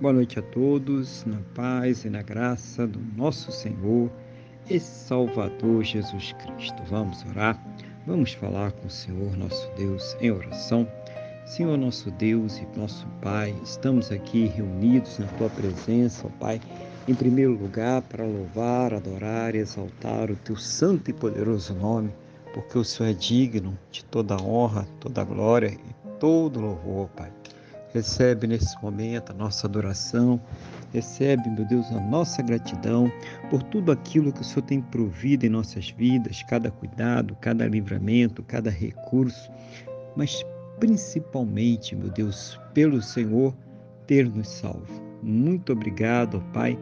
Boa noite a todos, na paz e na graça do nosso Senhor e Salvador Jesus Cristo. Vamos orar, vamos falar com o Senhor nosso Deus em oração. Senhor nosso Deus e nosso Pai, estamos aqui reunidos na tua presença, ó Pai, em primeiro lugar para louvar, adorar e exaltar o teu santo e poderoso nome, porque o Senhor é digno de toda honra, toda glória e todo louvor, Pai. Recebe nesse momento a nossa adoração, recebe, meu Deus, a nossa gratidão por tudo aquilo que o Senhor tem provido em nossas vidas, cada cuidado, cada livramento, cada recurso, mas principalmente, meu Deus, pelo Senhor ter nos salvo. Muito obrigado, Pai,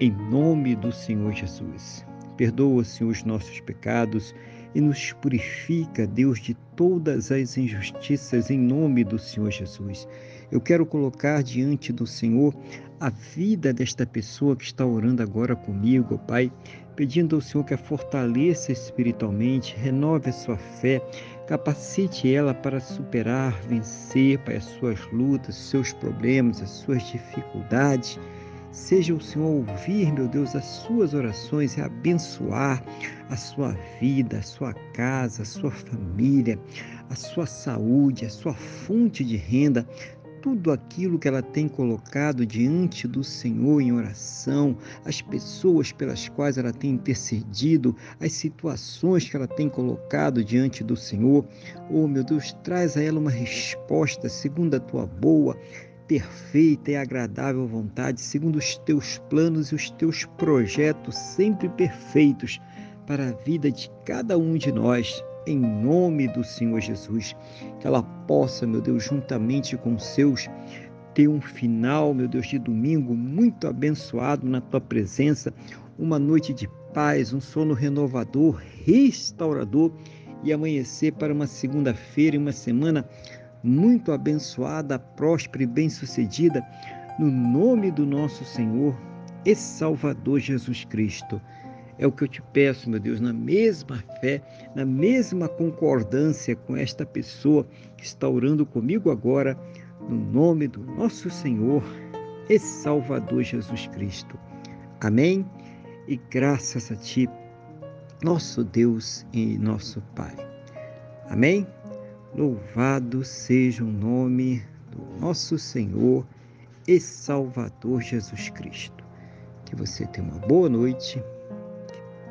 em nome do Senhor Jesus. Perdoa, Senhor, os nossos pecados e nos purifica, Deus, de todas as injustiças em nome do Senhor Jesus. Eu quero colocar diante do Senhor a vida desta pessoa que está orando agora comigo, Pai, pedindo ao Senhor que a fortaleça espiritualmente, renove a sua fé, capacite ela para superar, vencer, Pai, as suas lutas, os seus problemas, as suas dificuldades. Seja o Senhor ouvir, meu Deus, as suas orações e abençoar a sua vida, a sua casa, a sua família, a sua saúde, a sua fonte de renda, tudo aquilo que ela tem colocado diante do Senhor em oração, as pessoas pelas quais ela tem intercedido, as situações que ela tem colocado diante do Senhor. Oh, meu Deus, traz a ela uma resposta segundo a tua boa, perfeita e agradável vontade, segundo os teus planos e os teus projetos sempre perfeitos para a vida de cada um de nós em nome do Senhor Jesus. Que ela possa, meu Deus, juntamente com os seus, ter um final, meu Deus, de domingo muito abençoado na tua presença, uma noite de paz, um sono renovador, restaurador e amanhecer para uma segunda-feira e uma semana muito abençoada, próspera e bem-sucedida, no nome do nosso Senhor e Salvador Jesus Cristo. É o que eu te peço, meu Deus, na mesma fé, na mesma concordância com esta pessoa que está orando comigo agora, no nome do nosso Senhor e Salvador Jesus Cristo. Amém? E graças a Ti, nosso Deus e nosso Pai. Amém? Louvado seja o nome do nosso Senhor e Salvador Jesus Cristo. Que você tenha uma boa noite